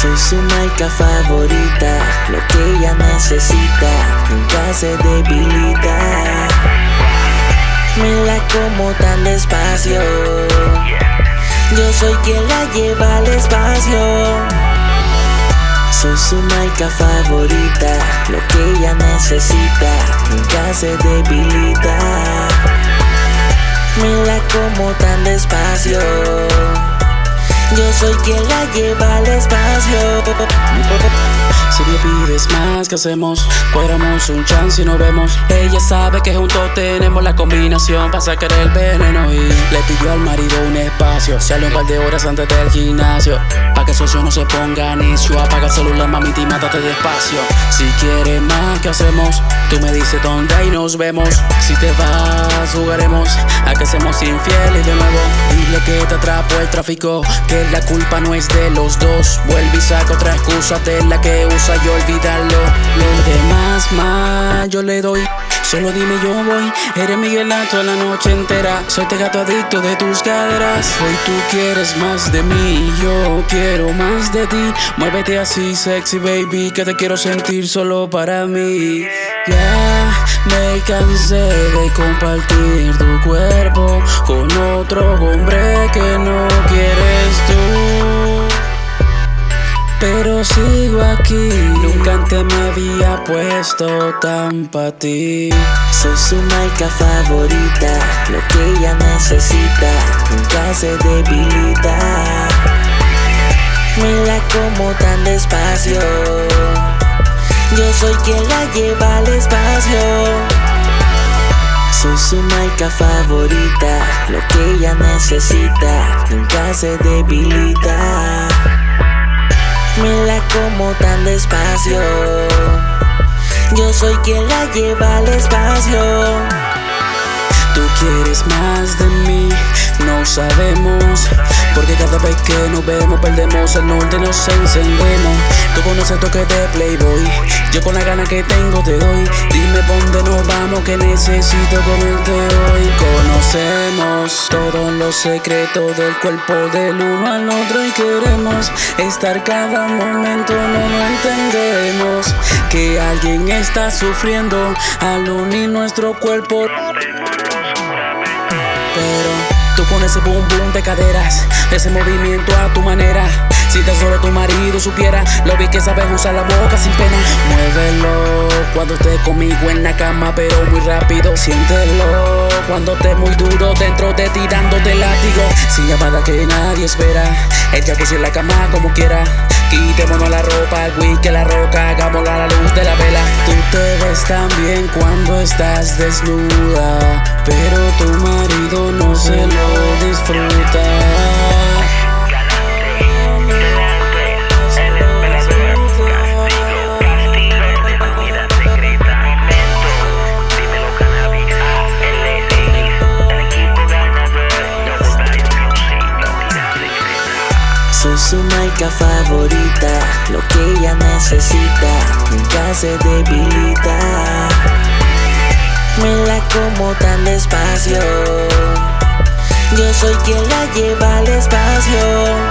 Soy su marca favorita, lo que ella necesita, nunca se debilita. Me la como tan despacio, yo soy quien la lleva al espacio. Soy su marca favorita, lo que ella necesita, nunca se debilita. Me la como tan despacio. Yo soy quien la lleva al espacio. Si me pides más, ¿qué hacemos? Cuadramos un chance y nos vemos. Ella sabe que juntos tenemos la combinación para sacar el veneno y le pidió al marido un espacio. Sale un par de horas antes del gimnasio. Pa' que socio no se ponga necio. Apaga el celular, mamita, y mátate despacio. Si quieres más, ¿qué hacemos? Tú me dices dónde y nos vemos. Si te vas, jugaremos a que seamos infieles de nuevo. Dile que te atrapo el tráfico, que la culpa no es de los dos. Vuelve y saca otra excusa de la que usa y olvídalo. Lo demás más yo le doy. Solo dime yo voy, eres Miguelato la noche entera. Soy te gato adicto de tus caderas. Hoy tú quieres más de mí, yo quiero más de ti. Muévete así, sexy baby, que te quiero sentir solo para mí. Ya me cansé de compartir tu cuerpo con otro hombre que no quieres tú. Pero sigo aquí, nunca antes me había puesto tan pa' ti. Soy su marca favorita, lo que ella necesita, nunca se debilita. Me la como tan despacio. Yo soy quien la lleva al espacio. Soy su marca favorita, lo que ella necesita, nunca se debilita. Me la como tan despacio. Yo soy quien la lleva al espacio. Tú quieres más de mí, no sabemos. Porque cada vez que nos vemos perdemos el norte, nos encendemos. Tú conoces el toque de Playboy, yo con la gana que tengo te doy. Dime dónde nos vamos que necesito comerte hoy. Conocemos todos los secretos del cuerpo del uno al otro y queremos estar cada momento, no lo entendemos. Que alguien está sufriendo al unir nuestro cuerpo. Tú con ese boom boom de caderas, ese movimiento a tu manera. Si tan solo tu marido supiera, lo vi que sabes usar la boca sin pena. Muévelo cuando estés conmigo en la cama, pero muy rápido. Siéntelo cuando estés muy duro dentro de ti, dándote látigo. Sin llamada que nadie espera. El jacuzzi en la cama como quiera. Quitémonos la ropa, el whisky, la roca, hagámosla a la luz de la vela. Bien cuando estás desnuda, pero tu marido no se lo disfruta. Su marca favorita, lo que ella necesita, nunca se debilita. Como tan despacio. Yo soy quien la lleva al espacio.